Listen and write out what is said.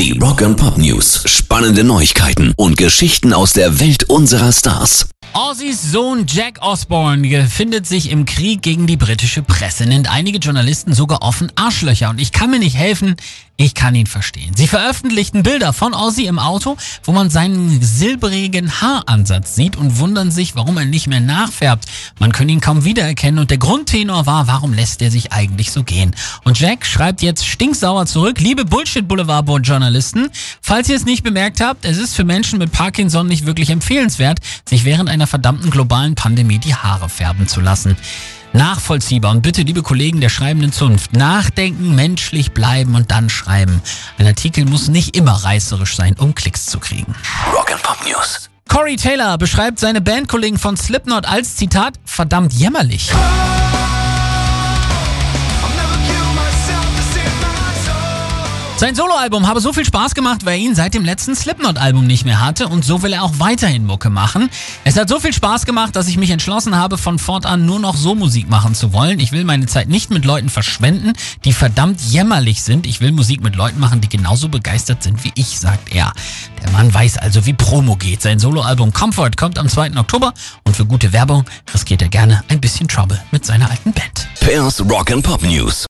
Die Rock and Pop News. Spannende Neuigkeiten und Geschichten aus der Welt unserer Stars. Ozzy's Sohn Jack Osborne befindet sich im Krieg gegen die britische Presse, nennt einige Journalisten sogar offen Arschlöcher. Und ich kann mir nicht helfen, ich kann ihn verstehen. Sie veröffentlichten Bilder von Ozzy im Auto, wo man seinen silbrigen Haaransatz sieht und wundern sich, warum er nicht mehr nachfärbt. Man kann ihn kaum wiedererkennen und der Grundtenor war, warum lässt er sich eigentlich so gehen? Und Jack schreibt jetzt stinksauer zurück, liebe Bullshit Boulevard Journalisten, falls ihr es nicht bemerkt habt, es ist für Menschen mit Parkinson nicht wirklich empfehlenswert, sich während einer verdammten globalen Pandemie die Haare färben zu lassen nachvollziehbar. Und bitte, liebe Kollegen der schreibenden Zunft, nachdenken, menschlich bleiben und dann schreiben. Ein Artikel muss nicht immer reißerisch sein, um Klicks zu kriegen. Rock'n'Pop News. Corey Taylor beschreibt seine Bandkollegen von Slipknot als Zitat verdammt jämmerlich. Sein Soloalbum habe so viel Spaß gemacht, weil er ihn seit dem letzten Slipknot-Album nicht mehr hatte und so will er auch weiterhin Mucke machen. Es hat so viel Spaß gemacht, dass ich mich entschlossen habe, von fortan nur noch so Musik machen zu wollen. Ich will meine Zeit nicht mit Leuten verschwenden, die verdammt jämmerlich sind. Ich will Musik mit Leuten machen, die genauso begeistert sind wie ich, sagt er. Der Mann weiß also, wie Promo geht. Sein Soloalbum Comfort kommt am 2. Oktober und für gute Werbung riskiert er gerne ein bisschen Trouble mit seiner alten Band. Pairs Rock'n'Pop News.